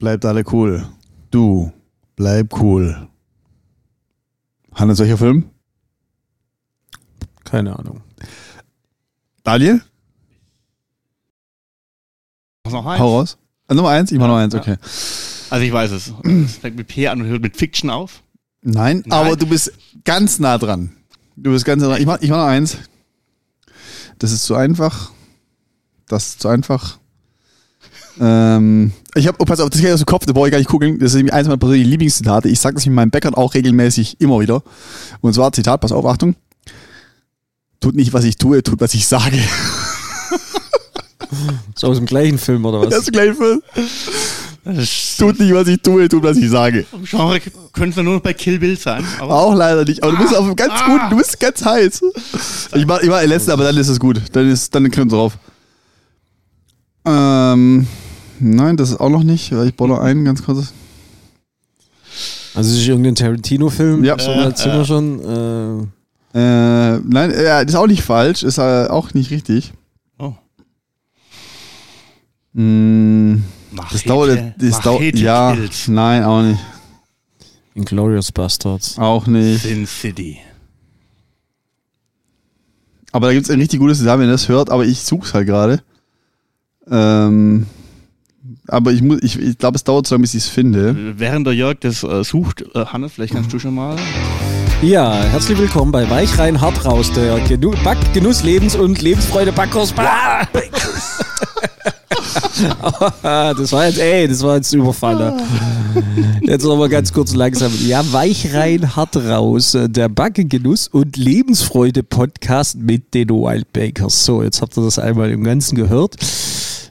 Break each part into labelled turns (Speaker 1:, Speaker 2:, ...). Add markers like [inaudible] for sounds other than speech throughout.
Speaker 1: Bleibt alle cool. Du, bleib cool. Hannes, welcher Film?
Speaker 2: Keine Ahnung.
Speaker 1: Daniel?
Speaker 3: noch
Speaker 1: Hau raus. Äh, Nummer eins? Ich mach
Speaker 3: Ja,
Speaker 1: Nummer eins,
Speaker 3: ja.
Speaker 1: okay.
Speaker 3: Also ich weiß es. Es fängt mit P an und hört mit Fiction auf.
Speaker 1: Nein,
Speaker 3: Nein.
Speaker 1: aber du bist ganz nah dran. Du bist ganz nah dran. Ich mach, ich mach noch eins. Das ist zu einfach. Das ist zu einfach. Ähm, ich habe, oh, pass auf, das geht aus dem Kopf, da brauche ich gar nicht gucken. Das ist nämlich eins meiner persönlichen Lieblingszitate. Ich sage das mit meinem Bäckern auch regelmäßig immer wieder. Und zwar, Zitat, pass auf, Achtung. Tut nicht, was ich tue, tut, was ich sage. [laughs]
Speaker 2: Ist aus dem gleichen Film oder was?
Speaker 1: Das ist gleich für,
Speaker 3: Das ist
Speaker 1: tut nicht, was ich tue, tut, was ich sage.
Speaker 3: im Genre könnte es nur noch bei Kill Bill sein. Aber
Speaker 1: Auch leider nicht. Aber du bist auf einem ganz gut, du bist ganz heiß. Ich mach, ich mach den letzten, aber dann ist es gut. Dann ist, dann können wir drauf. Ähm, nein, das ist auch noch nicht, weil ich baue noch einen ganz kurz.
Speaker 2: Also es ist irgendein Tarantino-Film.
Speaker 1: Ja.
Speaker 2: So weit sind wir schon. Äh,
Speaker 1: Äh, nein, ja, das ist auch nicht falsch, ist äh, auch nicht richtig.
Speaker 3: Oh.
Speaker 1: Mm,
Speaker 3: Machete,
Speaker 1: das dauert, das dauert, ja,
Speaker 3: Kills.
Speaker 1: nein, auch nicht.
Speaker 2: Inglourious Bastards.
Speaker 1: Auch nicht.
Speaker 3: Sin City.
Speaker 1: Aber da gibt es ein richtig gutes Design, wenn ihr das hört, aber ich suche es halt gerade. Ähm, aber ich muss, ich, ich glaube, es dauert so lange, bis ich es finde.
Speaker 3: Während der Jörg das äh, sucht, äh, Hannes, vielleicht kannst du schon mal.
Speaker 2: Ja, herzlich willkommen bei Weich rein, hart raus, der Genu Back Genuss, Lebens- und Lebensfreude Backkurs. [laughs] Das war jetzt, ey, das war jetzt Überfaller. Jetzt noch mal ganz kurz langsam. Ja, Weich rein, hart raus, der Backengenuss und Lebensfreude Podcast mit den Wildbakers. So, jetzt habt ihr das einmal im Ganzen gehört.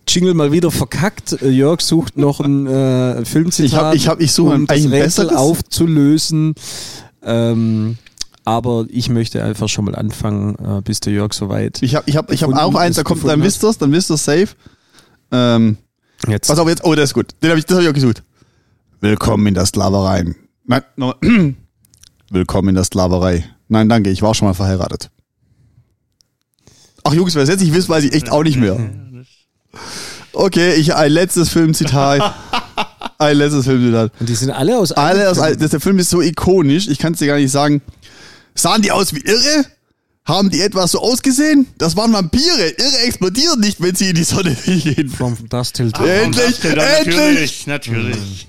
Speaker 2: Jingle mal wieder verkackt. Jörg sucht noch ein äh, Filmzitat,
Speaker 1: Ich hab- ich hab- ich suche
Speaker 2: um das Rätsel aufzulösen. Ähm, aber ich möchte einfach schon mal anfangen, äh, bis der Jörg soweit.
Speaker 1: Ich habe ich hab, ich hab auch eins, da kommt, dann wisst ihr's, dann wisst ihr's safe. Ähm,
Speaker 2: Jetzt.
Speaker 1: pass auf jetzt, oh, das ist gut. Den hab ich, das habe ich auch gesucht. Willkommen in der Sklaverei. Nein, nochmal. [clears throat] Willkommen in der Sklaverei. Nein, danke, ich war schon mal verheiratet. Ach Jungs, wer es jetzt nicht wisst, weiß ich echt auch nicht mehr. Okay, ich ein letztes Filmzitat. [laughs] ein letztes Filmzitat.
Speaker 2: Und die sind alle aus
Speaker 1: Alle, aus, das, der Film ist so ikonisch, ich kann es dir gar nicht sagen. Sahen die aus wie irre? Haben die etwas so ausgesehen? Das waren Vampire. Irre explodieren nicht, wenn sie in die Sonne [laughs] gehen.
Speaker 2: From Dust Till Dawn.
Speaker 1: Endlich,
Speaker 3: Ja,
Speaker 1: endlich.
Speaker 3: Natürlich, natürlich.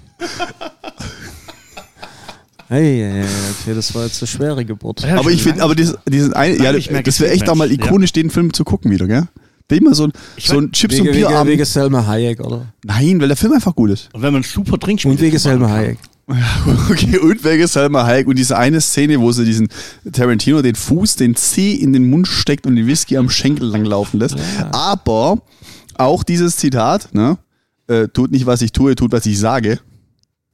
Speaker 2: Hey, hey, hey, okay, das war jetzt eine schwere Geburt.
Speaker 3: Ja,
Speaker 1: Aber ich finde, aber dieses, dieses eine, ja, das wäre echt auch mal ikonisch, den Film zu gucken wieder, gell? Immer so ein, so ein Chips
Speaker 2: Wegen,
Speaker 1: und
Speaker 2: wegen,
Speaker 1: Bierabend.
Speaker 2: wegen Selma Hayek, oder?
Speaker 1: Nein, weil der Film einfach gut ist.
Speaker 3: Und wenn man super Trinkspiele [laughs]
Speaker 2: Und wegen Selma
Speaker 3: kann.
Speaker 2: Hayek.
Speaker 1: Okay, und wegen Salma Hayek und diese eine Szene, wo sie diesen Tarantino den Fuß, den Zeh in den Mund steckt und den Whisky am Schenkel langlaufen lässt. Aber auch dieses Zitat, ne, äh, tut nicht, was ich tue, tut, was ich sage,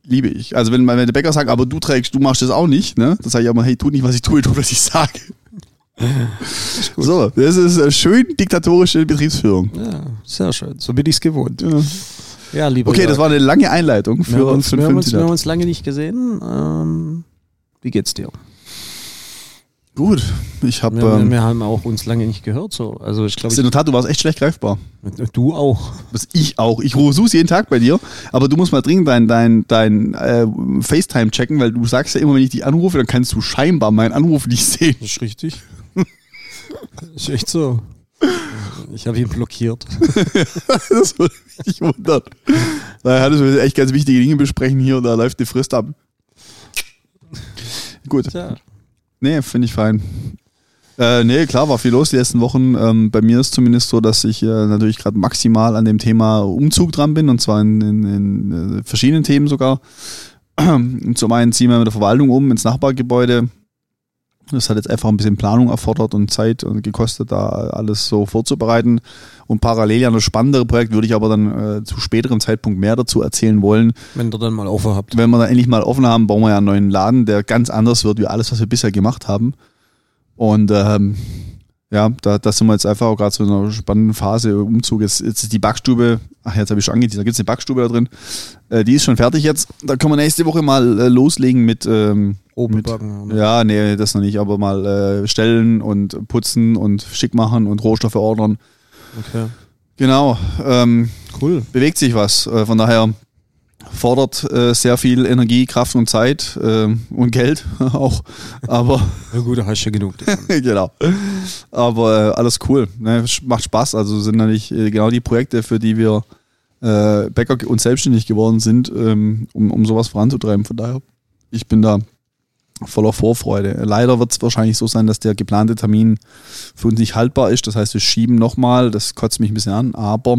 Speaker 1: liebe ich. Also wenn, wenn der Bäcker sagt, aber du trägst, du machst das auch nicht, ne, dann sage ich auch mal, hey, tut nicht, was ich tue, tut, was ich sage. So, das ist schön diktatorische Betriebsführung.
Speaker 2: Ja, sehr schön. So bin ich's gewohnt.
Speaker 1: Ja.
Speaker 2: Ja, lieber
Speaker 1: Okay,
Speaker 2: Jörg.
Speaker 1: das war eine lange Einleitung
Speaker 2: wir
Speaker 1: für,
Speaker 2: uns,
Speaker 1: für
Speaker 2: wir haben uns, wir haben uns lange nicht gesehen. Ähm, wie geht's dir?
Speaker 1: Gut, ich habe...
Speaker 2: Wir,
Speaker 1: Ähm,
Speaker 2: wir haben auch uns lange nicht gehört. So. Also ich glaube,
Speaker 1: in der Tat, du warst echt schlecht greifbar.
Speaker 2: du auch.
Speaker 1: Ich auch. Ich versuch's jeden Tag bei dir, aber du musst mal dringend dein, dein, dein äh, FaceTime checken, weil du sagst ja immer, wenn ich dich anrufe, dann kannst du scheinbar meinen Anruf nicht sehen.
Speaker 2: Das ist richtig. Ist echt so. Ich habe ihn blockiert. [laughs]
Speaker 1: das würde mich nicht wundern. Daher hattest wir echt ganz wichtige Dinge besprechen hier und da läuft die Frist ab. Gut.
Speaker 2: Tja.
Speaker 1: Nee, finde ich fein. Äh, nee, klar, war viel los die letzten Wochen. Ähm, bei mir ist zumindest so, dass ich äh, natürlich gerade maximal an dem Thema Umzug dran bin und zwar in, in, in äh, verschiedenen Themen sogar. [clears throat] Zum einen ziehen wir mit der Verwaltung um ins Nachbargebäude. Das hat jetzt einfach ein bisschen Planung erfordert und Zeit und gekostet, da alles so vorzubereiten. Und parallel ja noch spannendere Projekt würde ich aber dann äh, zu späteren Zeitpunkt mehr dazu erzählen wollen.
Speaker 2: Wenn ihr dann mal offen habt.
Speaker 1: Wenn wir dann endlich mal offen haben, bauen wir ja einen neuen Laden, der ganz anders wird wie alles, was wir bisher gemacht haben. Und ähm, ja, da, da sind wir jetzt einfach auch gerade so in einer spannenden Phase. Umzug jetzt, jetzt ist die Backstube, ach jetzt habe ich schon angeteasert, da gibt es eine Backstube da drin. Äh, die ist schon fertig jetzt. Da können wir nächste Woche mal äh, loslegen mit, ähm,
Speaker 2: Oben
Speaker 1: mit
Speaker 2: backen.
Speaker 1: ja, nee, das noch nicht, aber mal äh, stellen und putzen und schick machen und Rohstoffe ordern.
Speaker 2: Okay.
Speaker 1: Genau, ähm,
Speaker 2: Cool.
Speaker 1: bewegt sich was. Äh, von daher fordert äh, sehr viel Energie, Kraft und Zeit äh, und Geld [laughs] auch. Aber
Speaker 2: Ja gut, da hast du ja genug. [laughs]
Speaker 1: genau. Aber äh, alles cool. Ne? Macht Spaß. Also sind natürlich äh, genau die Projekte, für die wir äh, Bäcker und selbstständig geworden sind, ähm, um, um sowas voranzutreiben. Von daher, ich bin da voller Vorfreude. Leider wird es wahrscheinlich so sein, dass der geplante Termin für uns nicht haltbar ist. Das heißt, wir schieben nochmal. Das kotzt mich ein bisschen an. Aber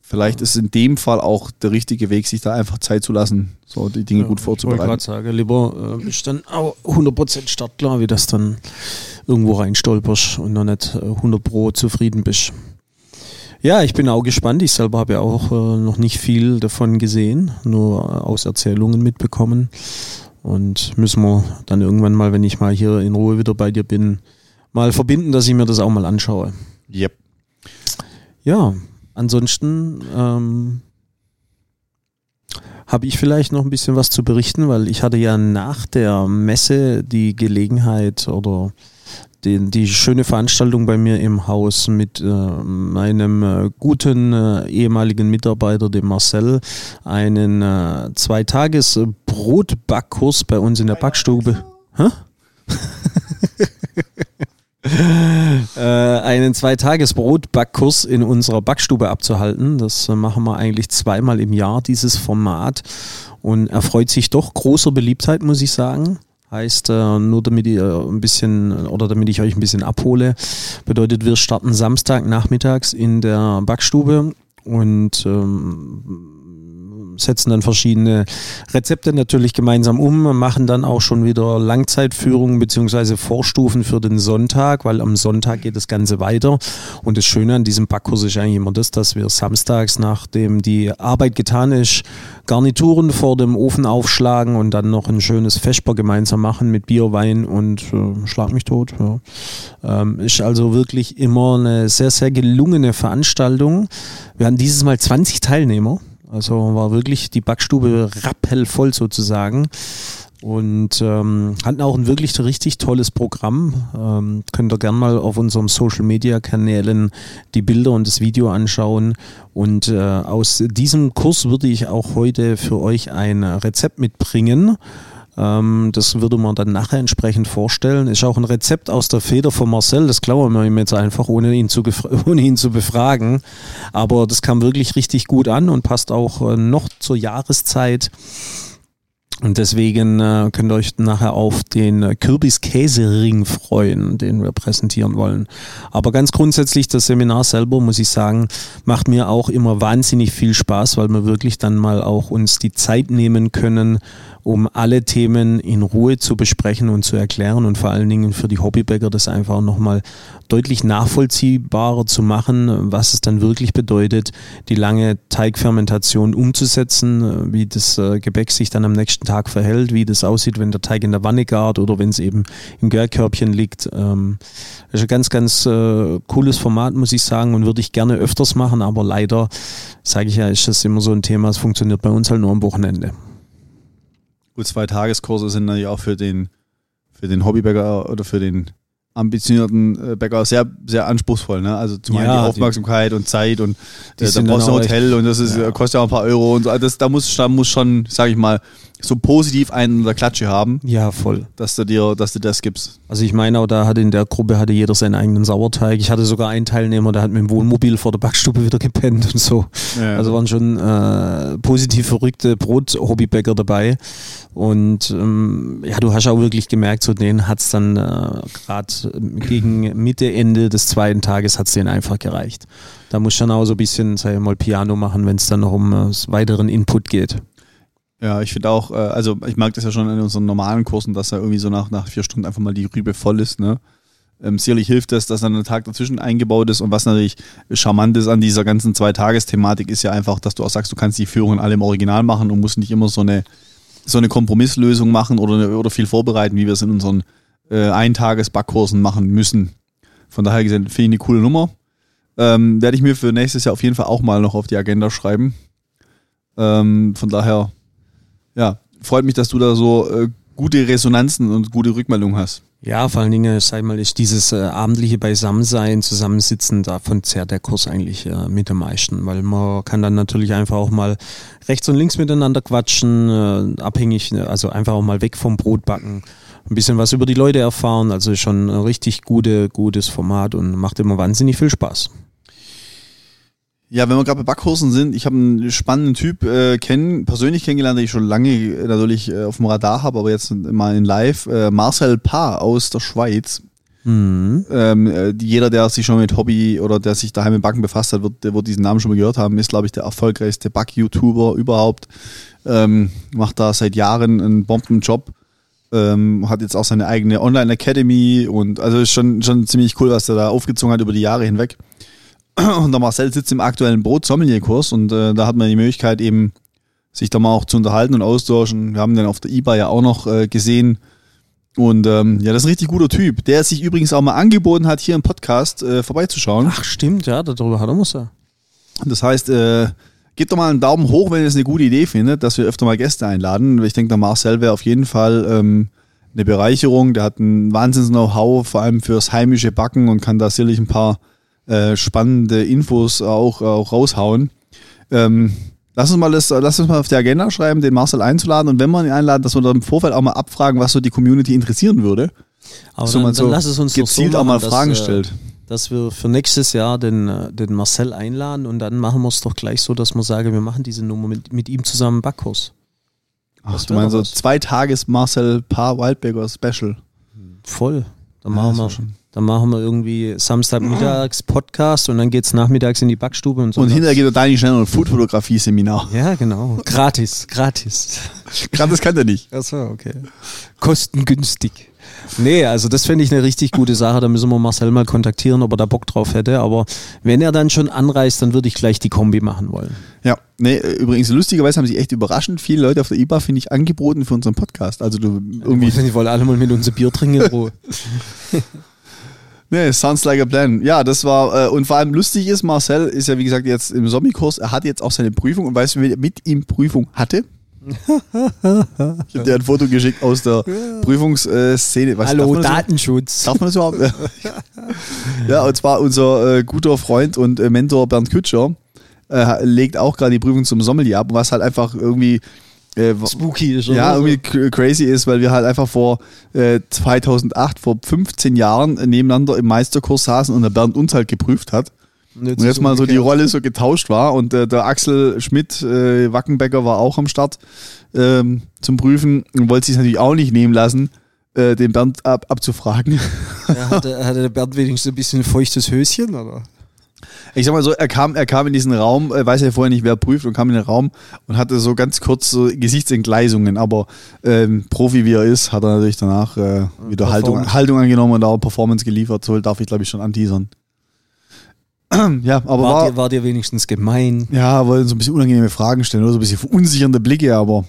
Speaker 1: vielleicht ist in dem Fall auch der richtige Weg, sich da einfach Zeit zu lassen, so die Dinge gut
Speaker 2: Ich wollte
Speaker 1: vorzubereiten.
Speaker 2: gerade sagen, lieber äh, bist dann auch 100% startklar, wie das dann irgendwo reinstolperst und noch nicht äh, 100 Pro zufrieden bist. Ja, ich bin auch gespannt. Ich selber habe ja auch äh, noch nicht viel davon gesehen, nur äh, aus Erzählungen mitbekommen. Und müssen wir dann irgendwann mal, wenn ich mal hier in Ruhe wieder bei dir bin, mal verbinden, dass ich mir das auch mal anschaue.
Speaker 1: Yep.
Speaker 2: Ja, ansonsten ähm, habe ich vielleicht noch ein bisschen was zu berichten, weil ich hatte ja nach der Messe die Gelegenheit oder die, die schöne Veranstaltung bei mir im Haus mit äh, meinem äh, guten äh, ehemaligen Mitarbeiter, dem Marcel, einen äh, Zweitages Brotbackkurs bei uns in der Backstube. Hä? [laughs] äh, einen Zweitages-Brotbackkurs in unserer Backstube abzuhalten. Das machen wir eigentlich zweimal im Jahr, dieses Format. Und erfreut sich doch großer Beliebtheit, muss ich sagen. Heißt, äh, nur damit ihr ein bisschen oder damit ich euch ein bisschen abhole, bedeutet, wir starten Samstag nachmittags in der Backstube und ähm, setzen dann verschiedene Rezepte natürlich gemeinsam um, machen dann auch schon wieder Langzeitführungen beziehungsweise Vorstufen für den Sonntag, weil am Sonntag geht das Ganze weiter. Und das Schöne an diesem Backkurs ist eigentlich immer das, dass wir samstags, nachdem die Arbeit getan ist, Garnituren vor dem Ofen aufschlagen und dann noch ein schönes Vesper gemeinsam machen mit Bier, Wein und äh, Schlag mich tot. Ja. Ähm, ist also wirklich immer eine sehr, sehr gelungene Veranstaltung. Wir hatten dieses Mal 20 Teilnehmer. Also war wirklich die Backstube rappelvoll sozusagen. Und ähm, hatten auch ein wirklich richtig tolles Programm. Ähm, könnt ihr gerne mal auf unserem Social Media Kanälen die Bilder und das Video anschauen. Und äh, aus diesem Kurs würde ich auch heute für euch ein Rezept mitbringen. Ähm, das würde man dann nachher entsprechend vorstellen. Ist auch ein Rezept aus der Feder von Marcel. Das klauen wir ihm jetzt einfach, ohne ihn zu, [laughs] ohne ihn zu befragen. Aber das kam wirklich richtig gut an und passt auch äh, noch zur Jahreszeit. Und deswegen äh, könnt ihr euch nachher auf den äh, Kürbis-Käsering freuen, den wir präsentieren wollen. Aber ganz grundsätzlich, das Seminar selber, muss ich sagen, macht mir auch immer wahnsinnig viel Spaß, weil wir wirklich dann mal auch uns die Zeit nehmen können, um alle Themen in Ruhe zu besprechen und zu erklären und vor allen Dingen für die Hobbybäcker das einfach nochmal deutlich nachvollziehbarer zu machen, was es dann wirklich bedeutet, die lange Teigfermentation umzusetzen, wie das äh, Gebäck sich dann am nächsten Tag verhält, wie das aussieht, wenn der Teig in der Wanne gart oder wenn es eben im Gärkörbchen liegt. Ähm, ist ein ganz, ganz äh, cooles Format, muss ich sagen, und würde ich gerne öfters machen, aber leider, sage ich ja, ist das immer so ein Thema, es funktioniert bei uns halt nur am Wochenende.
Speaker 1: Gut, zwei Tageskurse sind natürlich auch für den, für den Hobbybäcker oder für den ambitionierten äh, Bäcker sehr, sehr anspruchsvoll. Ne? Also zum einen
Speaker 2: Ja,
Speaker 1: die
Speaker 2: die-
Speaker 1: Aufmerksamkeit und Zeit und
Speaker 2: Die
Speaker 1: äh, da brauchst du ein Hotel und das ist,
Speaker 2: ja.
Speaker 1: äh, kostet ja auch ein paar Euro und so. Also Das, da, muss, da muss schon, sage ich mal, so positiv einen in der Klatsche haben,
Speaker 2: Ja, voll.
Speaker 1: dass du dir, dass du das gibst.
Speaker 2: Also ich meine auch, da hatte in der Gruppe hatte jeder seinen eigenen Sauerteig. Ich hatte sogar einen Teilnehmer, der hat mit dem Wohnmobil vor der Backstube wieder gepennt und so.
Speaker 1: Ja,
Speaker 2: Also waren schon äh, positiv verrückte Brot-Hobbybäcker dabei. Und ähm, ja, du hast auch wirklich gemerkt, so denen hat's dann äh, gerade gegen Mitte, Ende des zweiten Tages hat's denen einfach gereicht. Da muss dann auch so ein bisschen, sag ich mal, Piano machen, wenn es dann noch um äh, weiteren Input geht.
Speaker 1: Ja, ich finde auch, äh, also ich mag das ja schon in unseren normalen Kursen, dass da irgendwie so nach, nach vier Stunden einfach mal die Rübe voll ist, ne? Ähm, sicherlich hilft das, dass dann ein Tag dazwischen eingebaut ist und was natürlich charmant ist an dieser ganzen Zwei-Tages-Thematik ist ja einfach, dass du auch sagst, du kannst die Führungen alle im Original machen und musst nicht immer so eine, so eine Kompromisslösung machen oder, oder viel vorbereiten, wie wir es in unseren äh, Eintages-Backkursen machen müssen. Von daher gesehen, finde ich eine coole Nummer. Ähm, Werde ich mir für nächstes Jahr auf jeden Fall auch mal noch auf die Agenda schreiben. Ähm, von daher ja, freut mich, dass du da so äh, gute Resonanzen und gute Rückmeldungen hast.
Speaker 2: Ja, vor allen Dingen, sag ich mal, ist dieses äh, abendliche Beisammensein, Zusammensitzen, davon zehrt der Kurs eigentlich äh, mit am meisten, weil man kann dann natürlich einfach auch mal rechts und links miteinander quatschen, äh, abhängig, also einfach auch mal weg vom Brotbacken, ein bisschen was über die Leute erfahren, also schon ein richtig gute, gutes Format und macht immer wahnsinnig viel Spaß.
Speaker 1: Ja, wenn wir gerade bei Backkursen sind, ich habe einen spannenden Typ äh, kennen, persönlich kennengelernt, den ich schon lange äh, natürlich äh, auf dem Radar habe, aber jetzt mal in Live. Äh, Marcel Paar aus der Schweiz.
Speaker 2: Mhm.
Speaker 1: Ähm, äh, jeder, der sich schon mit Hobby oder der sich daheim mit Backen befasst hat, wird, der wird diesen Namen schon mal gehört haben, ist, glaube ich, der erfolgreichste Back-YouTuber überhaupt. Ähm, macht da seit Jahren einen Bombenjob. Ähm, hat jetzt auch seine eigene Online-Academy und also ist schon, schon ziemlich cool, was er da aufgezogen hat über die Jahre hinweg. [clears throat] Und der Marcel sitzt im aktuellen Brot-Sommelier-Kurs und äh, da hat man die Möglichkeit eben, sich da mal auch zu unterhalten und austauschen. Wir haben den auf der IBA ja auch noch äh, gesehen. Und ähm, ja, das ist ein richtig guter Typ, der sich übrigens auch mal angeboten hat, hier im Podcast äh, vorbeizuschauen.
Speaker 2: Ach stimmt, ja, darüber hat er muss er.
Speaker 1: Das heißt, äh, gebt doch mal einen Daumen hoch, wenn ihr es eine gute Idee findet, dass wir öfter mal Gäste einladen. Ich denke, der Marcel wäre auf jeden Fall ähm, eine Bereicherung. Der hat ein Wahnsinns-Know-how, vor allem fürs heimische Backen und kann da sicherlich ein paar äh, spannende Infos auch, auch raushauen. Ähm, lass uns mal das, lass uns mal auf die Agenda schreiben, den Marcel einzuladen und wenn wir ihn einladen, dass wir da im Vorfeld auch mal abfragen, was so die Community interessieren würde.
Speaker 2: Aber
Speaker 1: so
Speaker 2: dann,
Speaker 1: man
Speaker 2: dann
Speaker 1: so
Speaker 2: lass es uns
Speaker 1: gezielt
Speaker 2: so
Speaker 1: auch mal
Speaker 2: machen,
Speaker 1: Fragen
Speaker 2: dass, äh,
Speaker 1: stellt.
Speaker 2: dass wir für nächstes Jahr den, äh, den Marcel einladen und dann machen wir es doch gleich so, dass wir sagen, wir machen diese Nummer mit, mit ihm zusammen Backkurs.
Speaker 1: Ach, du meinst so zwei Tages Marcel Paar Wildberger Special.
Speaker 2: Voll. Dann
Speaker 1: Ja,
Speaker 2: machen,
Speaker 1: wär
Speaker 2: wir,
Speaker 1: schon-
Speaker 2: dann machen wir irgendwie Samstagmittags Podcast und dann geht's nachmittags in die Backstube und so.
Speaker 1: Und hinterher geht der Dani schnell noch ein Food-Fotografie-Seminar.
Speaker 2: Ja, genau. Gratis, gratis.
Speaker 1: Das kann der nicht.
Speaker 2: Achso, okay. Kostengünstig. Nee, also das fände ich eine richtig gute Sache. Da müssen wir Marcel mal kontaktieren, ob er da Bock drauf hätte. Aber wenn er dann schon anreist, dann würde ich gleich die Kombi machen wollen.
Speaker 1: Ja, nee, übrigens lustigerweise haben sich echt überraschend viele Leute auf der IBA, finde ich, angeboten für unseren Podcast. Also du irgendwie,
Speaker 2: Die wollen alle mal mit uns ein Bier trinken. in Ruhe. [laughs]
Speaker 1: nee, sounds like a plan. Ja, das war, äh, und vor allem lustig ist, Marcel ist ja wie gesagt jetzt im Zombie-Kurs, er hat jetzt auch seine Prüfung und weißt du, wer mit ihm Prüfung hatte? Ich habe dir ein Foto geschickt aus der Prüfungsszene. Was, darf
Speaker 2: Hallo,
Speaker 1: das
Speaker 2: Datenschutz.
Speaker 1: Darf man das überhaupt? [laughs] ja, und zwar unser äh, guter Freund und äh, Mentor Bernd Kütscher äh, legt auch gerade die Prüfung zum Sommelier ab, was halt einfach irgendwie äh,
Speaker 2: Spooky ist,
Speaker 1: ja,
Speaker 2: oder?
Speaker 1: irgendwie c- crazy ist, weil wir halt einfach vor äh, 2008, vor 15 Jahren nebeneinander im Meisterkurs saßen und der Bernd uns halt geprüft hat.
Speaker 2: Und
Speaker 1: Und jetzt mal so die Rolle so getauscht war und äh, der Axel Schmidt, äh, Wackenbecker, war auch am Start ähm, zum Prüfen und wollte sich natürlich auch nicht nehmen lassen, äh, den Bernd ab, abzufragen. [laughs]
Speaker 2: Ja, hatte, hatte der Bernd wenigstens ein bisschen ein feuchtes Höschen, oder?
Speaker 1: Ich sag mal so, er kam, er kam in diesen Raum, weiß ja vorher nicht, wer prüft, und kam in den Raum und hatte so ganz kurz so Gesichtsentgleisungen, aber ähm, Profi wie er ist, hat er natürlich danach äh, wieder Haltung. Haltung angenommen und auch Performance geliefert. So darf ich, glaube ich, schon anteasern. [clears throat] ja, aber
Speaker 2: War,
Speaker 1: war,
Speaker 2: dir, war dir wenigstens gemein?
Speaker 1: ja, wollte so ein bisschen unangenehme Fragen stellen oder so ein bisschen verunsichernde Blicke, aber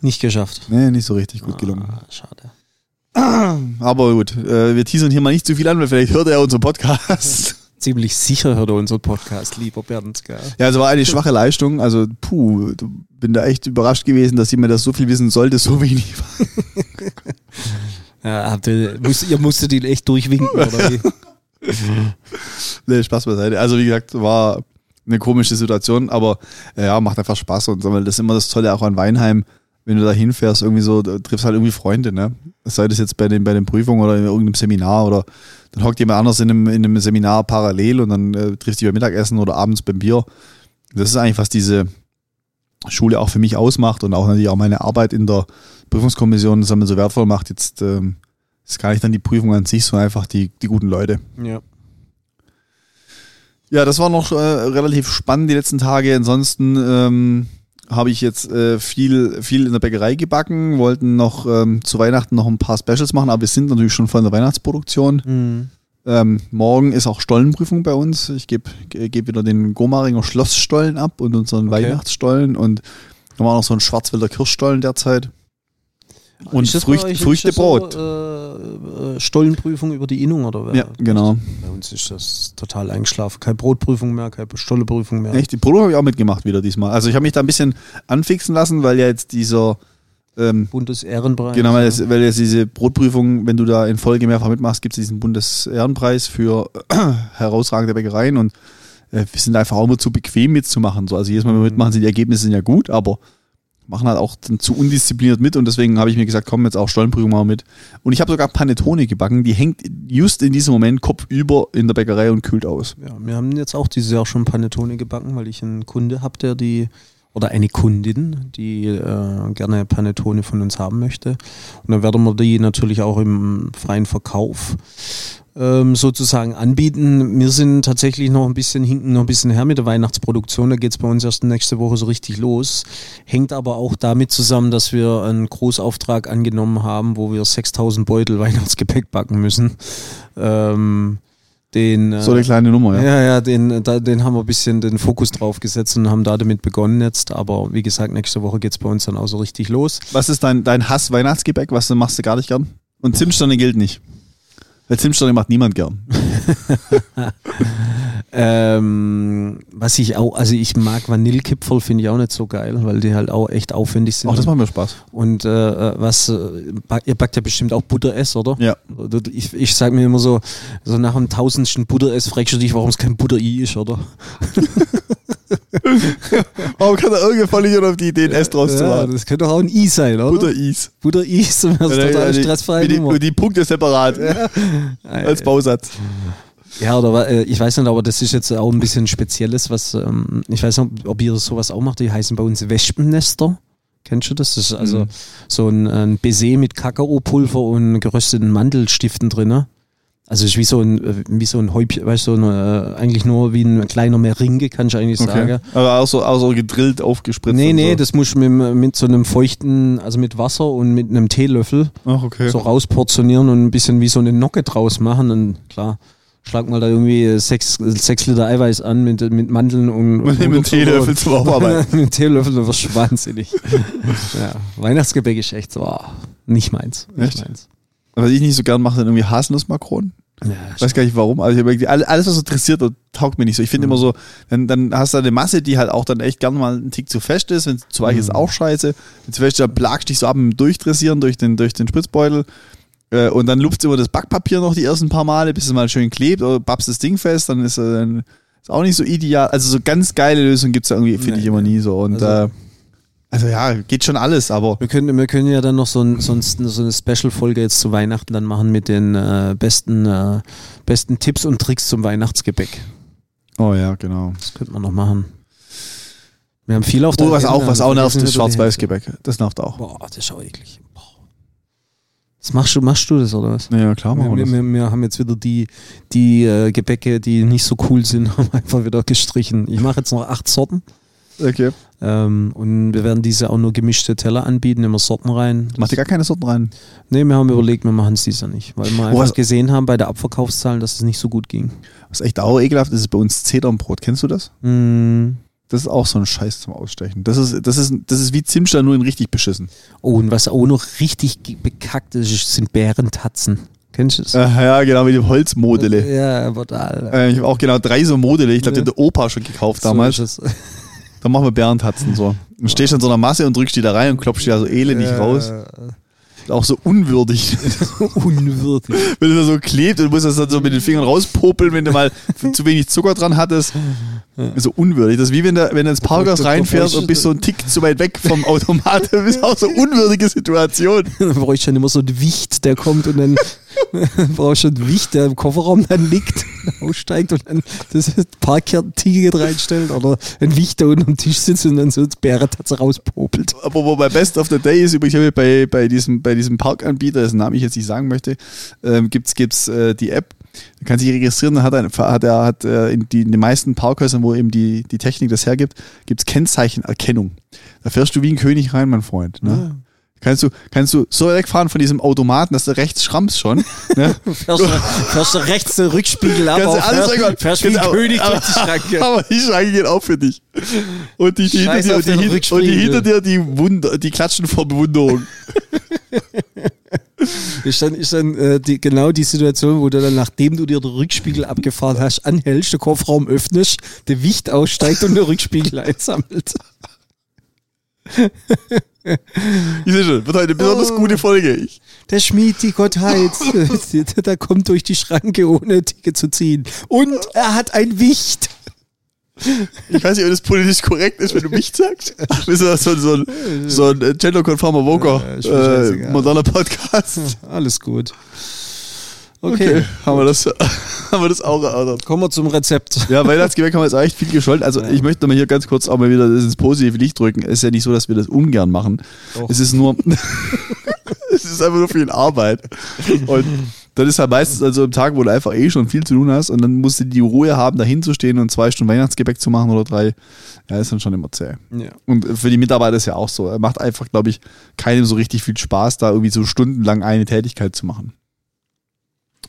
Speaker 2: Nicht geschafft.
Speaker 1: nee, nicht so richtig gut gelungen.
Speaker 2: Ah, schade. [clears throat]
Speaker 1: Aber gut, äh, wir teasern hier mal nicht zu viel an, weil vielleicht hört er unseren Podcast. [laughs]
Speaker 2: Ziemlich sicher hört er unseren Podcast, lieber Bernd. Gell?
Speaker 1: Ja, also war eine schwache Leistung. Also, puh, bin da echt überrascht gewesen, dass jemand das so viel wissen sollte, so wenig. [laughs]
Speaker 2: Ja, habt ihr, musst, ihr musstet ihn echt durchwinken, oder wie? [laughs] [laughs]
Speaker 1: Nee, Spaß beiseite. Also, wie gesagt, war eine komische Situation, aber äh, ja, macht einfach Spaß. Und sag mal, das ist immer das Tolle auch an Weinheim, wenn du da hinfährst, irgendwie so, triffst halt irgendwie Freunde, ne? Sei das jetzt bei den, bei den Prüfungen oder in irgendeinem Seminar oder dann hockt jemand anders in einem, in einem Seminar parallel und dann äh, triffst du dich beim Mittagessen oder abends beim Bier. Das ist eigentlich, was diese Schule auch für mich ausmacht und auch natürlich auch meine Arbeit in der Prüfungskommission das so wertvoll macht. Jetzt ähm, ist gar nicht dann die Prüfung an sich, sondern einfach die, die guten Leute.
Speaker 2: Ja.
Speaker 1: Ja, das war noch äh, relativ spannend die letzten Tage. Ansonsten ähm, habe ich jetzt äh, viel, viel in der Bäckerei gebacken, wollten noch ähm, zu Weihnachten noch ein paar Specials machen, aber wir sind natürlich schon vor der Weihnachtsproduktion.
Speaker 2: Mhm.
Speaker 1: Ähm, morgen ist auch Stollenprüfung bei uns. Ich gebe geb wieder den Gomaringer Schlossstollen ab und unseren
Speaker 2: Okay.
Speaker 1: Weihnachtsstollen und dann war noch so ein Schwarzwälder Kirschstollen derzeit. Und Frücht, Früchtebrot.
Speaker 2: So, äh, äh, Stollenprüfung über die Innung oder wer?
Speaker 1: ja, genau.
Speaker 2: Bei uns ist das total eingeschlafen. Keine Brotprüfung mehr, keine Stolleprüfung mehr.
Speaker 1: Echt, die Probe habe ich auch mitgemacht wieder diesmal. Also ich habe mich da ein bisschen anfixen lassen, weil ja jetzt dieser Ähm,
Speaker 2: Bundesehrenpreis.
Speaker 1: genau, weil, es, weil jetzt diese Brotprüfung, wenn du da in Folge mehrfach mitmachst, gibt es diesen Bundesehrenpreis für [clears throat] herausragende Bäckereien und äh, wir sind einfach auch immer zu bequem mitzumachen. So. Also jedes Mal, wenn wir mitmachen, sind die Ergebnisse sind ja gut, aber machen halt auch zu undiszipliniert mit und deswegen habe ich mir gesagt, komm, jetzt auch Stollenprüfung mal mit. Und ich habe sogar Panettone gebacken, die hängt just in diesem Moment kopfüber in der Bäckerei und kühlt aus.
Speaker 2: Ja, wir haben jetzt auch dieses Jahr schon Panettone gebacken, weil ich einen Kunde habe, der die, oder eine Kundin, die äh, gerne Panettone von uns haben möchte. Und dann werden wir die natürlich auch im freien Verkauf ähm, sozusagen anbieten. Wir sind tatsächlich noch ein bisschen hinten, noch ein bisschen her mit der Weihnachtsproduktion. Da geht es bei uns erst nächste Woche so richtig los. Hängt aber auch damit zusammen, dass wir einen Großauftrag angenommen haben, wo wir 6000 Beutel [laughs] Weihnachtsgepäck backen müssen. Ähm, den, äh,
Speaker 1: So eine kleine Nummer, ja.
Speaker 2: ja, ja, den, da, den haben wir ein bisschen den Fokus drauf gesetzt und haben da damit begonnen jetzt. Aber wie gesagt, nächste Woche geht es bei uns dann auch so richtig los.
Speaker 1: Was ist dein, dein Hass-Weihnachtsgebäck? Was machst du gar nicht gern? Und Zimtsterne gilt nicht. Weil Zimtsterne macht niemand gern. [laughs]
Speaker 2: Ähm, was ich auch, also ich mag Vanillekipferl, finde ich auch nicht so geil, weil die halt auch echt aufwendig sind.
Speaker 1: Auch das macht mir Spaß.
Speaker 2: und äh, was, äh, ihr backt ja bestimmt auch Butter-Ess, oder?
Speaker 1: Ja.
Speaker 2: Oder Ich, ich sag mir immer so, so nach dem tausendsten Butter-Ess fragst du dich, warum es kein Butter-I ist, oder? [laughs] [laughs]
Speaker 1: Warum kann da irgendein Vollidiot auf die Idee, ein S draus zu
Speaker 2: Ja,
Speaker 1: machen?
Speaker 2: das könnte doch auch ein I sein, oder?
Speaker 1: Butter-Is.
Speaker 2: Butter-I ist das total stressfrei.
Speaker 1: die, die, die Punkte separat. [laughs] Als Bausatz.
Speaker 2: Ja, oder äh, ich weiß nicht, aber das ist jetzt auch ein bisschen Spezielles, was ähm, ich weiß nicht, ob ihr sowas auch macht. Die heißen bei uns Wespennester. Kennst du das? Das ist also
Speaker 1: Mhm.
Speaker 2: so ein, ein Baiser mit Kakaopulver und gerösteten Mandelstiften drin. Also es ist wie so ein, äh, wie so ein Häubchen, weißt du, so ein, äh, eigentlich nur wie ein kleiner Meringe, kann ich eigentlich
Speaker 1: Okay.
Speaker 2: sagen.
Speaker 1: Aber auch so, auch so gedrillt, aufgespritzt.
Speaker 2: Nee, nee,
Speaker 1: so.
Speaker 2: das muss mit, mit so einem feuchten, also mit Wasser und mit einem Teelöffel
Speaker 1: Ach, okay.
Speaker 2: so rausportionieren und ein bisschen wie so eine Nocke draus machen. Und klar, schlag mal da irgendwie sechs, sechs Liter Eiweiß an mit, mit Mandeln und, [laughs]
Speaker 1: Und einen Teelöffel zum Aufarbeiten. [laughs]
Speaker 2: mit einem Teelöffel, du wirst wahnsinnig. [laughs] ja, Weihnachtsgebäck ist echt so, ah, nicht meins. Nicht
Speaker 1: Echt?
Speaker 2: meins.
Speaker 1: Was ich nicht so gern mache, sind irgendwie Haselnussmakronen.
Speaker 2: Ja,
Speaker 1: Ich weiß gar nicht warum. Also ich hab alles, was so interessiert, taugt mir nicht so. Ich finde immer so, dann, dann hast du eine Masse, die halt auch dann echt gerne mal einen Tick zu fest ist. Wenn es zu weich ist, auch scheiße. Wenn zu fest ist, dann plagst dich so ab mit dem Durchdressieren durch den, durch den Spritzbeutel. Äh, Und dann lupft immer das Backpapier noch die ersten paar Male, bis es mal schön klebt oder babst das Ding fest, dann ist äh, dann ist auch nicht so ideal. Also so ganz geile Lösungen gibt's da irgendwie, finde
Speaker 2: Nee,
Speaker 1: ich immer
Speaker 2: nee.
Speaker 1: nie so. Und
Speaker 2: Also-
Speaker 1: äh, also ja, geht schon alles, aber
Speaker 2: Wir können, wir können ja dann noch so, ein, sonst so eine Special-Folge jetzt zu Weihnachten dann machen mit den äh, besten, äh, besten Tipps und Tricks zum Weihnachtsgebäck.
Speaker 1: oh ja, genau.
Speaker 2: Das könnte man noch machen. Wir haben viel auf der
Speaker 1: Oh, was auch, was
Speaker 2: wir
Speaker 1: auch nervt, ist Schwarz-Weiß-Gebäck. Das nervt auch.
Speaker 2: Boah, das ist auch eklig. Boah. Was machst du, machst du das oder was?
Speaker 1: Ja, klar, machen wir
Speaker 2: Wir,
Speaker 1: das.
Speaker 2: wir, wir haben jetzt wieder die, die äh, Gebäcke, die nicht so cool sind, [laughs] haben einfach wieder gestrichen. Ich mache jetzt noch acht Sorten
Speaker 1: Okay.
Speaker 2: Ähm, und wir werden diese auch nur gemischte Teller anbieten, immer Sorten rein.
Speaker 1: Macht ihr gar keine Sorten rein?
Speaker 2: Nee, wir haben überlegt, wir machen es dieses Jahr nicht, weil wir einfach
Speaker 1: was-
Speaker 2: gesehen haben bei der Abverkaufszahlen, dass es nicht so gut ging.
Speaker 1: Was echt auch ekelhaft ist, ist bei uns Zedernbrot. Kennst du das?
Speaker 2: Mm.
Speaker 1: Das ist auch so ein Scheiß zum Ausstechen. Das ist, das ist, das ist wie Zimtstern, nur in richtig beschissen.
Speaker 2: Oh, und was auch noch richtig bekackt ist, sind Bärentatzen. Kennst du das?
Speaker 1: Äh, ja, genau, mit dem Holzmodele.
Speaker 2: Ja, total.
Speaker 1: Äh, ich habe auch genau drei so Modele. Ich glaube, die hat der Opa schon gekauft damals.
Speaker 2: So ist es.
Speaker 1: Da machen wir Bärentatzen so. Du stehst in so einer Masse und drückst die da rein und klopfst die da so elendig raus. Auch so unwürdig. [laughs]
Speaker 2: Unwürdig.
Speaker 1: wenn das da so klebt und du musst das dann so mit den Fingern rauspopeln, wenn du mal zu [laughs] wenig Zucker dran hattest. So unwürdig. Das ist wie wenn du, wenn du ins Parkhaus reinfährst und
Speaker 2: bräuchte-
Speaker 1: bist so ein Tick zu weit weg vom Automat. Das ist auch so unwürdige Situation. [laughs]
Speaker 2: Dann brauche ich schon immer so ein Wicht, der kommt und dann [laughs] brauche ich schon Wicht, der im Kofferraum dann liegt, [laughs] aussteigt und dann das Parkticket reinstellt oder ein Wicht, der unten am Tisch sitzt und dann so das Bärentatze rauspopelt.
Speaker 1: Aber wo mein Best of the Day ist, übrigens bei, bei, diesem, bei diesem Parkanbieter, dessen Namen ich jetzt nicht sagen möchte, ähm, gibt's gibt's äh, die App. Da kann sich registrieren, dann hat er, hat er hat, äh, in, die, in den meisten Parkhäusern, wo eben die, die Technik das hergibt, gibt's Kennzeichenerkennung. Da fährst du wie ein König rein, mein Freund. Ne? Kannst du, kannst du so wegfahren von diesem Automaten, dass du rechts schrammst schon. Ne? [laughs]
Speaker 2: Fährst du, fährst du rechts den Rückspiegel ab,
Speaker 1: Kannst du alles
Speaker 2: fährst, wie ein König
Speaker 1: aber-
Speaker 2: durch die Schranke. [laughs]
Speaker 1: Aber die Schranke geht auch für dich. Und die, die, hinter, dir, und die,
Speaker 2: den
Speaker 1: hin- und die hinter dir, die, Wunder, die klatschen vor Bewunderung. [laughs]
Speaker 2: Ist dann, ist dann äh, die, genau die Situation, wo du dann, nachdem du dir den Rückspiegel abgefahren hast, anhältst, den Kofferraum öffnest, der Wicht aussteigt und der Rückspiegel einsammelt. [laughs]
Speaker 1: Ich sehe schon, wird heute eine besonders
Speaker 2: Oh.
Speaker 1: gute Folge. Ich,
Speaker 2: Der Schmied, die Gottheit, [laughs] [laughs] der kommt durch die Schranke, ohne Ticket zu ziehen. Und er hat ein Wicht.
Speaker 1: ich weiß nicht, ob das politisch korrekt ist, wenn du mich sagst. Bist du das so, so ein, so ein äh, genderkonformer
Speaker 2: ist scheißegal.
Speaker 1: äh, moderner Podcast?
Speaker 2: Alles gut.
Speaker 1: Okay,
Speaker 2: Okay, [laughs]
Speaker 1: haben, wir das, [laughs] haben wir das auch erörtert.
Speaker 2: kommen wir zum Rezept.
Speaker 1: Ja, Weihnachtsgebäck haben wir jetzt echt viel gescholten. Also ich möchte mal hier ganz kurz auch mal wieder das ins positive Licht drücken. Es ist ja nicht so, dass wir das ungern machen.
Speaker 2: Doch.
Speaker 1: Es ist nur, [laughs] es ist einfach nur viel Arbeit. Und dann ist halt meistens also am Tag, wo du einfach eh schon viel zu tun hast und dann musst du die Ruhe haben, da hinzustehen und zwei Stunden Weihnachtsgebäck zu machen oder drei. Ja, ist dann schon immer zäh.
Speaker 2: Ja.
Speaker 1: Und für die Mitarbeiter ist ja auch so. Macht einfach, glaube ich, keinem so richtig viel Spaß, da irgendwie so stundenlang eine Tätigkeit zu machen.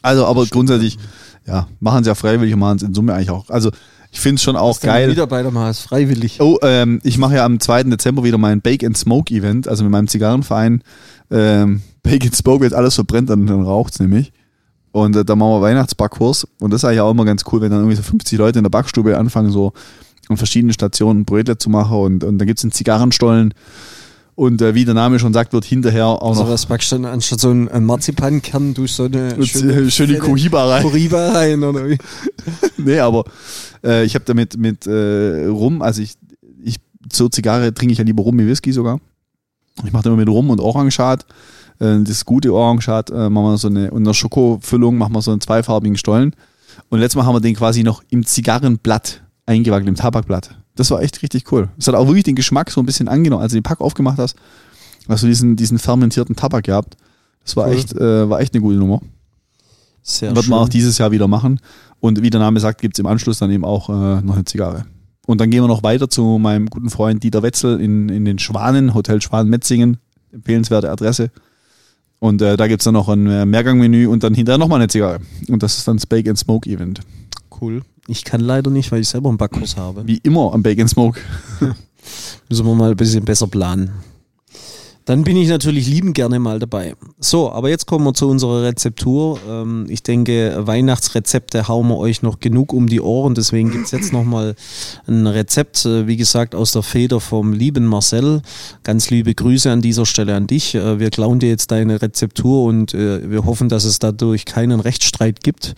Speaker 1: Also, aber grundsätzlich, ja, machen sie ja freiwillig und machen es in Summe eigentlich auch. Also, ich finde es schon auch
Speaker 2: Deine
Speaker 1: geil.
Speaker 2: Mitarbeiter mal ist freiwillig.
Speaker 1: Oh, ähm, ich mache ja am 2. Dezember wieder mein Bake and Smoke Event, also mit meinem Zigarrenverein. Ähm, [laughs] Bake and Smoke, jetzt alles verbrennt, dann, dann raucht's nämlich. Und äh, da machen wir Weihnachtsbackkurs. Und das ist eigentlich auch immer ganz cool, wenn dann irgendwie so 50 Leute in der Backstube anfangen, so an verschiedenen Stationen Brötle zu machen. Und, und dann gibt's einen Zigarrenstollen. Und äh, wie der Name schon sagt, wird hinterher auch
Speaker 2: Also
Speaker 1: noch
Speaker 2: was packst du dann anstatt so einen Marzipankern durch so eine
Speaker 1: und, äh, schön die Cohiba rein.
Speaker 2: Koriba rein oder wie? [laughs]
Speaker 1: nee, aber äh, ich habe damit mit äh, Rum, also ich, ich zur Zigarre trinke ich ja lieber Rum wie Whisky sogar. Ich mache immer mit Rum und Orangeat. Äh, das gute Orangeat äh, machen wir so eine, und einer Schokofüllung machen wir so einen zweifarbigen Stollen. Und letztes Mal haben wir den quasi noch im Zigarrenblatt eingewackelt, im Tabakblatt. Das war echt richtig cool. Es hat auch wirklich den Geschmack so ein bisschen angenommen. Als du den Pack aufgemacht hast, hast du diesen, diesen fermentierten Tabak gehabt. Das war
Speaker 2: Cool.
Speaker 1: echt, äh, war echt eine gute Nummer.
Speaker 2: Sehr
Speaker 1: Wird
Speaker 2: schön.
Speaker 1: man auch dieses Jahr wieder machen. Und wie der Name sagt, gibt es im Anschluss dann eben auch äh, noch eine Zigarre. Und dann gehen wir noch weiter zu meinem guten Freund Dieter Wetzel in, in den Schwanen, Hotel Schwan Metzingen. Empfehlenswerte Adresse. Und äh, da gibt es dann noch ein äh, Mehrgangmenü und dann hinterher nochmal eine Zigarre. Und das ist dann das Bake and Smoke Event.
Speaker 2: cool. Ich kann leider nicht, weil ich selber einen Backkurs habe.
Speaker 1: Wie immer am and Smoke. [laughs]
Speaker 2: Müssen wir mal ein bisschen besser planen. Dann bin ich natürlich liebend gerne mal dabei. So, aber jetzt kommen wir zu unserer Rezeptur. Ähm, ich denke, Weihnachtsrezepte hauen wir euch noch genug um die Ohren. Deswegen gibt's jetzt nochmal ein Rezept, äh, wie gesagt, aus der Feder vom lieben Marcel. Ganz liebe Grüße an dieser Stelle an dich. Äh, wir klauen dir jetzt deine Rezeptur und äh, wir hoffen, dass es dadurch keinen Rechtsstreit gibt.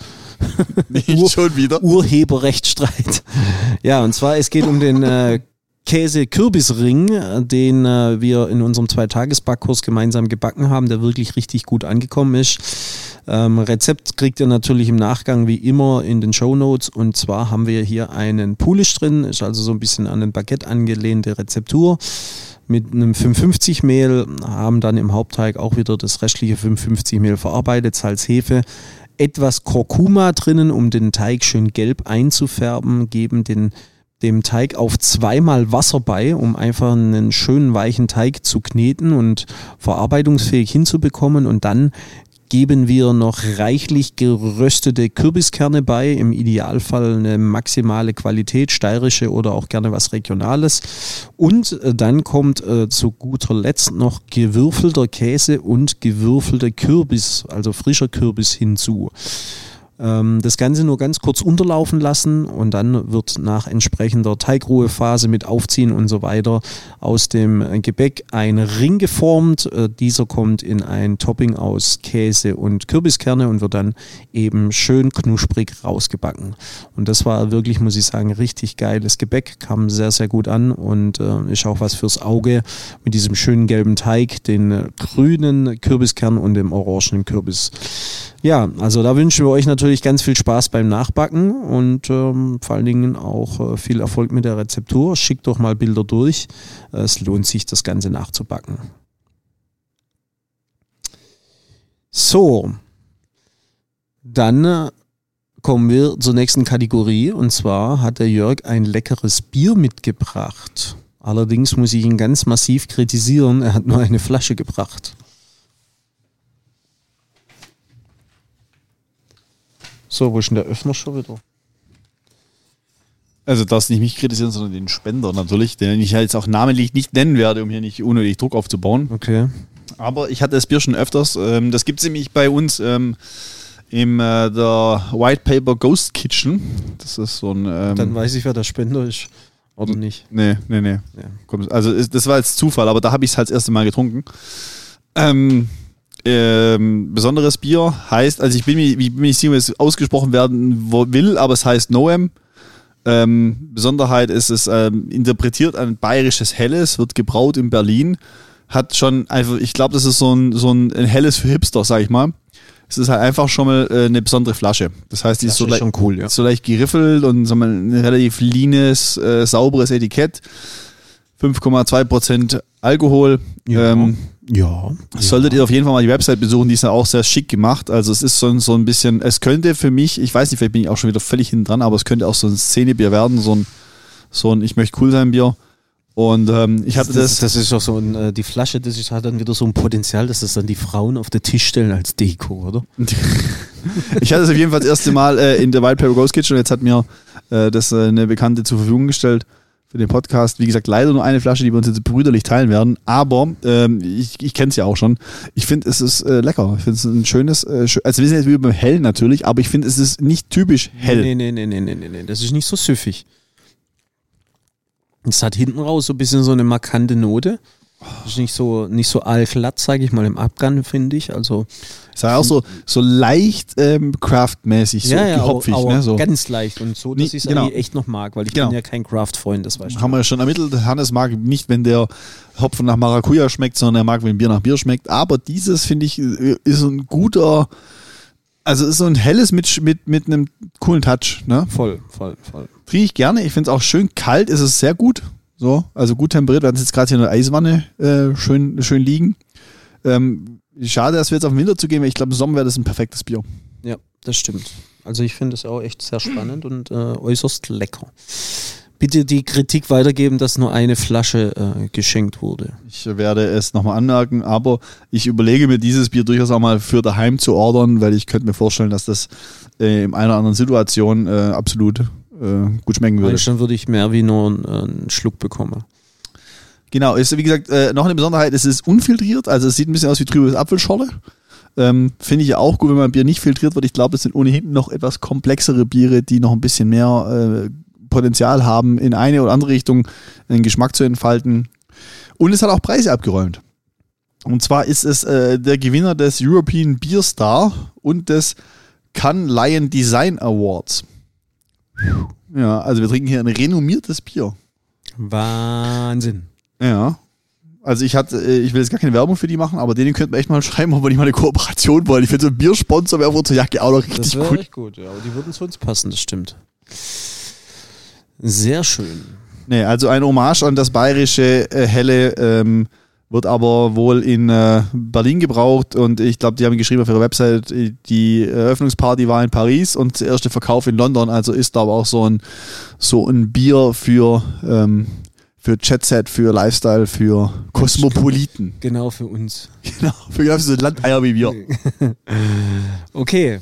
Speaker 2: [laughs]
Speaker 1: Nicht schon wieder. [laughs]
Speaker 2: Urheberrechtsstreit. Ja, und zwar, es geht um den äh, Käse-Kürbisring, den äh, wir in unserem Zweitages-Backkurs gemeinsam gebacken haben, der wirklich richtig gut angekommen ist. Ähm, Rezept kriegt ihr natürlich im Nachgang wie immer in den Show Notes. Und zwar haben wir hier einen Pulisch drin, ist also so ein bisschen an ein Baguette angelehnte Rezeptur. Mit einem 550 Mehl, haben dann im Hauptteig auch wieder das restliche 550 Mehl verarbeitet, Salz, Hefe, etwas Kurkuma drinnen, um den Teig schön gelb einzufärben, geben den, dem Teig auf zweimal Wasser bei, um einfach einen schönen weichen Teig zu kneten und verarbeitungsfähig hinzubekommen und dann geben wir noch reichlich geröstete Kürbiskerne bei, im Idealfall eine maximale Qualität, steirische oder auch gerne was Regionales. Und äh, dann kommt äh, zu guter Letzt noch gewürfelter Käse und gewürfelter Kürbis, also frischer Kürbis hinzu. Ähm, das Ganze nur ganz kurz unterlaufen lassen und dann wird nach entsprechender Teigruhephase mit Aufziehen und so weiter aus dem Gebäck ein Ring geformt. Äh, dieser kommt in ein Topping aus Käse und Kürbiskerne und wird dann eben schön knusprig rausgebacken. Und das war wirklich, muss ich sagen, richtig geiles Gebäck, kam sehr, sehr gut an und äh, ist auch was fürs Auge mit diesem schönen gelben Teig, den grünen Kürbiskern und dem orangenen Kürbis. Ja, also da wünschen wir euch natürlich ganz viel Spaß beim Nachbacken und ähm, vor allen Dingen auch äh, viel Erfolg mit der Rezeptur. Schickt doch mal Bilder durch. Es lohnt sich, das Ganze nachzubacken. So, dann äh, kommen wir zur nächsten Kategorie und zwar hat der Jörg ein leckeres Bier mitgebracht. Allerdings muss ich ihn ganz massiv kritisieren, er hat nur eine Flasche gebracht. So, wo ist denn der Öffner schon wieder?
Speaker 1: Also darfst nicht mich kritisieren, sondern den Spender natürlich, den ich jetzt auch namentlich nicht nennen werde, um hier nicht unnötig Druck aufzubauen.
Speaker 2: Okay.
Speaker 1: Aber ich hatte das Bier schon öfters. Ähm, das gibt es nämlich bei uns ähm, im äh, der White Paper Ghost Kitchen. Das ist so ein.
Speaker 2: Dann
Speaker 1: Ähm,
Speaker 2: weiß ich, wer der Spender ist. Oder nicht?
Speaker 1: Nee, nee, nee.
Speaker 2: Ja.
Speaker 1: Also das war jetzt Zufall, aber da habe ich es halt das erste Mal getrunken. Ähm, ähm, besonderes Bier heißt, also ich bin mir, ich bin mir nicht sicher, wie es ausgesprochen werden will, aber es heißt Noem. Ähm, Besonderheit ist es ähm, interpretiert ein bayerisches Helles, wird gebraut in Berlin, hat schon einfach, ich glaube, das ist so ein, so ein, ein Helles für Hipster, sag ich mal. Es ist halt einfach schon mal äh, eine besondere Flasche. Das heißt, die ist so,
Speaker 2: ist
Speaker 1: leicht-
Speaker 2: cool, ja.
Speaker 1: so leicht geriffelt und mal, ein relativ leanes, äh, sauberes Etikett. 5,2% Alkohol.
Speaker 2: Ja.
Speaker 1: Ähm,
Speaker 2: Ja.
Speaker 1: Solltet ihr auf jeden Fall mal die Website besuchen, die ist ja auch sehr schick gemacht. Also es ist so, ein- so ein bisschen, es könnte für mich, ich weiß nicht, vielleicht bin ich auch schon wieder völlig hinten dran, aber es könnte auch so ein Szenebier werden, so ein, so ein Ich möchte cool sein Bier. Und ähm, ich hatte
Speaker 2: das,
Speaker 1: das,
Speaker 2: das ist doch so ein, äh, die Flasche, das ist, hat dann wieder so ein Potenzial, dass das dann die Frauen auf den Tisch stellen als Deko, oder? [laughs]
Speaker 1: ich hatte es auf jeden Fall das erste Mal äh, in der White Paper Ghost Kitchen und jetzt hat mir äh, das äh, eine Bekannte zur Verfügung gestellt für den Podcast. Wie gesagt, leider nur eine Flasche, die wir uns jetzt brüderlich teilen werden, aber ähm, ich, ich kenne es ja auch schon. Ich finde, es ist äh, lecker. Ich finde es ein schönes, äh, schö- also wir sind jetzt wie beim Hell natürlich, aber ich finde, es ist nicht typisch hell.
Speaker 2: Nee, nee, nee, nee, nee, nee, nee. Das ist nicht so süffig. Es hat hinten raus so ein bisschen so eine markante Note. Ist nicht so, nicht so allglatt, sage ich mal, im Abgang, finde ich. Also,
Speaker 1: Es war auch so, so leicht ähm, craftmäßig, so
Speaker 2: ja, ja, aber, aber
Speaker 1: ne? So.
Speaker 2: ganz leicht und so, dass ich es
Speaker 1: genau.
Speaker 2: echt noch mag, weil ich
Speaker 1: Genau.
Speaker 2: bin ja kein Craft-Freund, das weißt du.
Speaker 1: Haben wir ja schon ermittelt, Hannes mag nicht, wenn der Hopfen nach Maracuja schmeckt, sondern er mag, wenn Bier nach Bier schmeckt. Aber dieses, finde ich, äh, ist so ein guter, also ist so ein helles mit, mit, mit einem coolen Touch. Ne?
Speaker 2: Voll, voll, voll.
Speaker 1: Trinke ich gerne. Ich finde es auch schön kalt, ist es sehr gut. So, also gut temperiert. Wir hatten es jetzt gerade hier in der Eiswanne äh, schön, schön liegen. Ähm, schade, dass wir jetzt auf den Winter zu gehen, weil ich glaube, im Sommer wäre das ein perfektes Bier.
Speaker 2: Ja, das stimmt. Also ich finde es auch echt sehr spannend und äh, äußerst lecker. Bitte die Kritik weitergeben, dass nur eine Flasche äh, geschenkt wurde.
Speaker 1: Ich werde es nochmal anmerken, aber ich überlege mir dieses Bier durchaus auch mal für daheim zu ordern, weil ich könnte mir vorstellen, dass das äh, in einer oder anderen Situation äh, absolut äh, gut schmecken würde.
Speaker 2: Weil dann würde ich mehr wie nur einen, einen Schluck bekommen.
Speaker 1: Genau, ist wie gesagt äh, noch eine Besonderheit, es ist unfiltriert, also es sieht ein bisschen aus wie trübes Apfelschorle. Ähm, Finde ich ja auch gut, wenn mein Bier nicht filtriert wird. Ich glaube, es sind ohnehin noch etwas komplexere Biere, die noch ein bisschen mehr äh, Potenzial haben, in eine oder andere Richtung einen Geschmack zu entfalten. Und es hat auch Preise abgeräumt. Und zwar ist es äh, der Gewinner des European Beer Star und des Cannes Lion Design Awards. Ja, also wir trinken hier ein renommiertes Bier.
Speaker 2: Wahnsinn.
Speaker 1: Ja. Also ich hatte, äh, ich will jetzt gar keine Werbung für die machen, aber denen könnten wir echt mal schreiben, ob wir nicht mal eine Kooperation wollen. Ich finde so ein Biersponsor wäre unserer Jacke auch noch
Speaker 2: Das
Speaker 1: richtig
Speaker 2: wäre
Speaker 1: gut.
Speaker 2: echt gut, ja. Aber die würden zu uns passen, das stimmt. Sehr schön.
Speaker 1: Nee, also ein Hommage an das bayerische äh, Helle ähm, wird aber wohl in äh, Berlin gebraucht und ich glaube, die haben geschrieben auf ihrer Website, äh, die Eröffnungsparty war in Paris und der erste Verkauf in London, also ist da aber auch so ein, so ein Bier für, ähm, für Jet Set, für Lifestyle, für Kosmopoliten.
Speaker 2: Genau für uns. [laughs]
Speaker 1: Genau, für so Landeier wie wir. [laughs]
Speaker 2: Okay.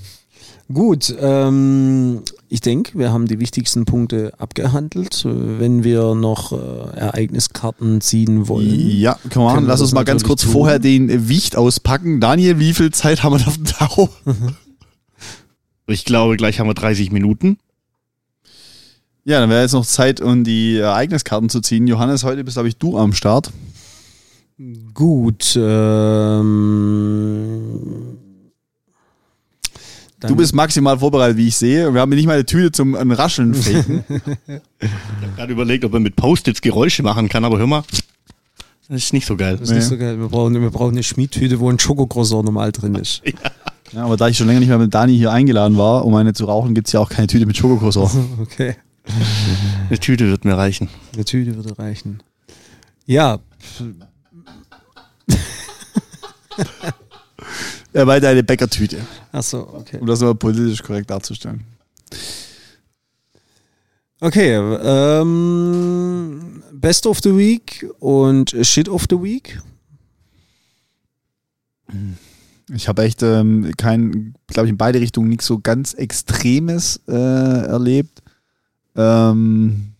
Speaker 2: Gut, ähm, ich denke, wir haben die wichtigsten Punkte abgehandelt. Äh, Wenn wir noch äh, Ereigniskarten ziehen wollen.
Speaker 1: Ja. Können wir Lass uns mal ganz kurz
Speaker 2: tun.
Speaker 1: vorher den Wicht auspacken. Daniel, wie viel Zeit haben wir auf dem Tau? [laughs]
Speaker 3: Ich glaube, gleich haben wir 30 Minuten.
Speaker 1: Ja, dann wäre jetzt noch Zeit, um die Ereigniskarten zu ziehen. Johannes, heute bist, glaube ich, du am Start.
Speaker 2: Gut. Ähm,
Speaker 1: Du bist maximal vorbereitet, wie ich sehe. Wir haben nicht mal eine Tüte zum ein Rascheln [laughs] faken.
Speaker 3: Ich habe gerade überlegt, ob man mit Post-its Geräusche machen kann, aber hör mal, das ist nicht so geil.
Speaker 2: Das ist nicht so geil. Wir brauchen, wir brauchen eine Schmiedtüte, wo ein Schokocroissant normal drin ist. [laughs]
Speaker 1: ja, aber da ich schon länger nicht mehr mit Dani hier eingeladen war, um eine zu rauchen, gibt es ja auch keine Tüte mit Schokokroissant. [laughs]
Speaker 2: Okay.
Speaker 3: Eine Tüte wird mir reichen.
Speaker 2: Eine Tüte würde reichen. Ja,
Speaker 1: Er meinte eine Bäckertüte,
Speaker 2: achso, okay.
Speaker 1: um das mal politisch korrekt darzustellen.
Speaker 2: Okay, ähm, Best of the Week und Shit of the Week.
Speaker 1: Ich habe echt ähm, kein, glaube ich, in beide Richtungen nichts so ganz Extremes äh, erlebt. Ähm,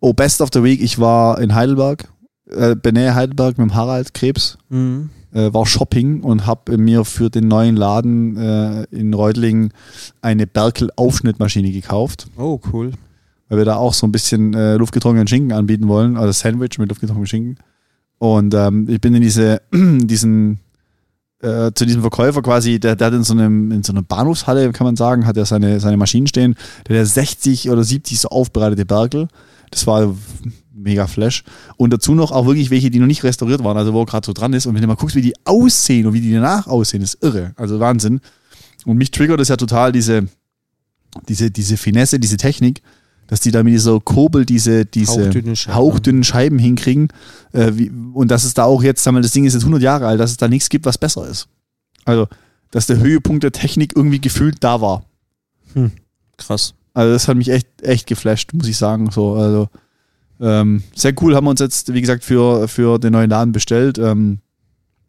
Speaker 1: oh, Best of the Week, ich war in Heidelberg, äh, Benä Heidelberg mit dem Harald Krebs,
Speaker 2: Mhm.
Speaker 1: Äh, war Shopping und habe mir für den neuen Laden äh, in Reutlingen eine Berkel-Aufschnittmaschine gekauft.
Speaker 2: Oh, cool.
Speaker 1: weil wir da auch so ein bisschen äh, luftgetrockneten Schinken anbieten wollen, also Sandwich mit luftgetrocknetem Schinken. Und ähm, ich bin in diese, [clears throat] diesen, äh, zu diesem Verkäufer quasi, der, der hat in so einem, in so einer Bahnhofshalle, kann man sagen, hat er seine, seine Maschinen stehen, der hat 60 oder 70 so aufbereitete Berkel. Das war mega Flash. Und dazu noch auch wirklich welche, die noch nicht restauriert waren, also wo er gerade so dran ist. Und wenn du mal guckst, wie die aussehen und wie die danach aussehen, ist irre. Also Wahnsinn. Und mich triggert das ja total, diese, diese, diese Finesse, diese Technik, dass die da mit dieser Kurbel diese, diese
Speaker 2: Hauchdünne Scheiben.
Speaker 1: hauchdünnen Scheiben hinkriegen. Äh, wie, und dass es da auch jetzt, sagen wir, das Ding ist jetzt 100 Jahre alt, dass es da nichts gibt, was besser ist. Also, dass der Höhepunkt der Technik irgendwie gefühlt da war.
Speaker 2: Krass.
Speaker 1: Also das hat mich echt, echt geflasht, muss ich sagen. So, also ähm, sehr cool, haben wir uns jetzt, wie gesagt, für, für den neuen Laden bestellt. Ähm,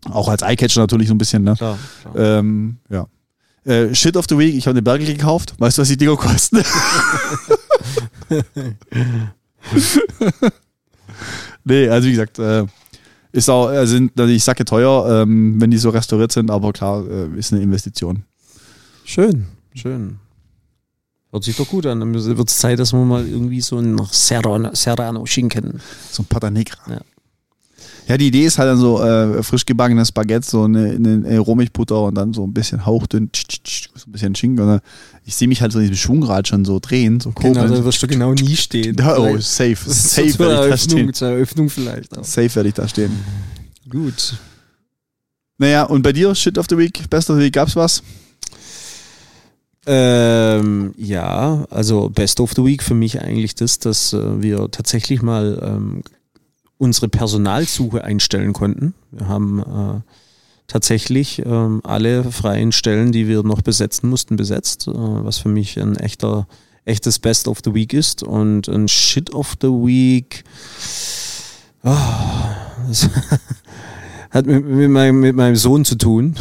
Speaker 1: auch als Eyecatcher natürlich so ein bisschen, ne?
Speaker 2: Klar, klar.
Speaker 1: Ähm, ja. Äh, Shit of the Week, ich habe eine Berkel gekauft. Weißt du, was die Dinger kosten? [laughs] nee, also wie gesagt, äh, ist auch, äh, sind natürlich sacke teuer, ähm, wenn die so restauriert sind, aber klar, äh, ist eine Investition.
Speaker 2: Schön, schön. Hört sich doch gut an. Dann wird es Zeit, dass wir mal irgendwie so ein Serrano, Serrano Schinken.
Speaker 1: So ein Pata Negra.
Speaker 2: Ja.
Speaker 1: Ja, die Idee ist halt dann so äh, frisch gebackenes Baguette, so eine, eine, eine Rohmilchbutter und dann so ein bisschen hauchdünn, tsch, tsch, tsch, so ein bisschen Schinken. Und ich sehe mich halt so in diesem Schwungrad schon so drehen, so
Speaker 2: Genau, da wirst du genau nie stehen. [laughs]
Speaker 1: Oh, safe, safe werde ich da stehen.
Speaker 2: zur Eröffnung vielleicht auch.
Speaker 1: Safe werde ich da stehen.
Speaker 2: Gut.
Speaker 1: Naja, und bei dir, Shit of the Week, Best of the Week, gab's was?
Speaker 2: Ähm, ja, also Best of the Week für mich eigentlich das, dass äh, wir tatsächlich mal ähm, unsere Personalsuche einstellen konnten. Wir haben äh, tatsächlich ähm, alle freien Stellen, die wir noch besetzen mussten, besetzt, äh, was für mich ein echter, echtes Best of the Week ist. Und ein Shit of the Week ah, das [laughs] hat mit, mit, meinem, mit meinem Sohn zu tun.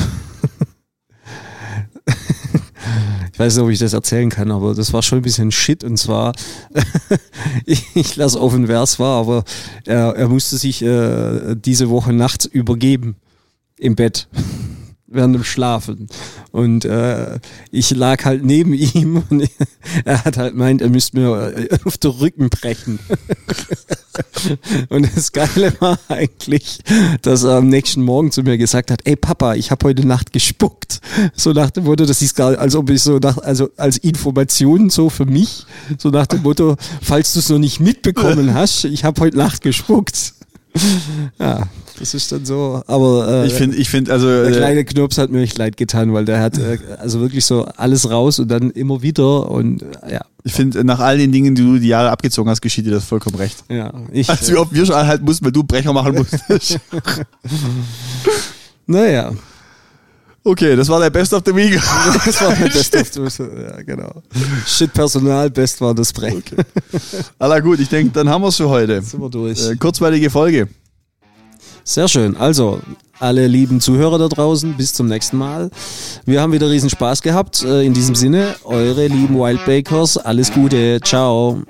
Speaker 2: Ich weiß nicht, ob ich das erzählen kann, aber das war schon ein bisschen Shit. Und zwar, [laughs] ich, ich lasse offen, wer es war, aber er, er musste sich äh, diese Woche nachts übergeben im Bett während dem Schlafen. Und äh, ich lag halt neben [laughs] ihm und er hat halt meint, er müsste mir äh, auf den Rücken brechen. [laughs] Und das Geile war eigentlich, dass er am nächsten Morgen zu mir gesagt hat, ey Papa, ich habe heute Nacht gespuckt. So nach dem Motto, das ist gar, als ob ich so nach, also als Information so für mich, so nach dem Motto, falls du es noch nicht mitbekommen [laughs] hast, ich habe heute Nacht gespuckt. Ja, das ist dann so, aber äh,
Speaker 1: Ich finde, ich finde, also
Speaker 2: der
Speaker 1: äh,
Speaker 2: kleine Knirps hat mir echt leid getan, weil der hat äh, also wirklich so alles raus und dann immer wieder und äh, ja,
Speaker 1: ich finde, nach all den Dingen, die du die Jahre abgezogen hast, geschieht dir das vollkommen recht.
Speaker 2: ja, ich,
Speaker 1: Also wie oft wir schon anhalten mussten, weil du Brecher machen musstest. [laughs]
Speaker 2: naja,
Speaker 1: okay, das war der Best of the Week. [laughs]
Speaker 2: das war mein Best of the ja genau. Shit Personal, Best war das Break.
Speaker 1: Aller gut, ich denke, dann haben wir es für heute.
Speaker 2: Sind wir durch.
Speaker 1: Äh, kurzweilige Folge.
Speaker 2: Sehr schön. Also, alle lieben Zuhörer da draußen, bis zum nächsten Mal. Wir haben wieder riesen Spaß gehabt. Äh, In diesem Sinne, eure lieben Wildbakers, alles Gute. Ciao.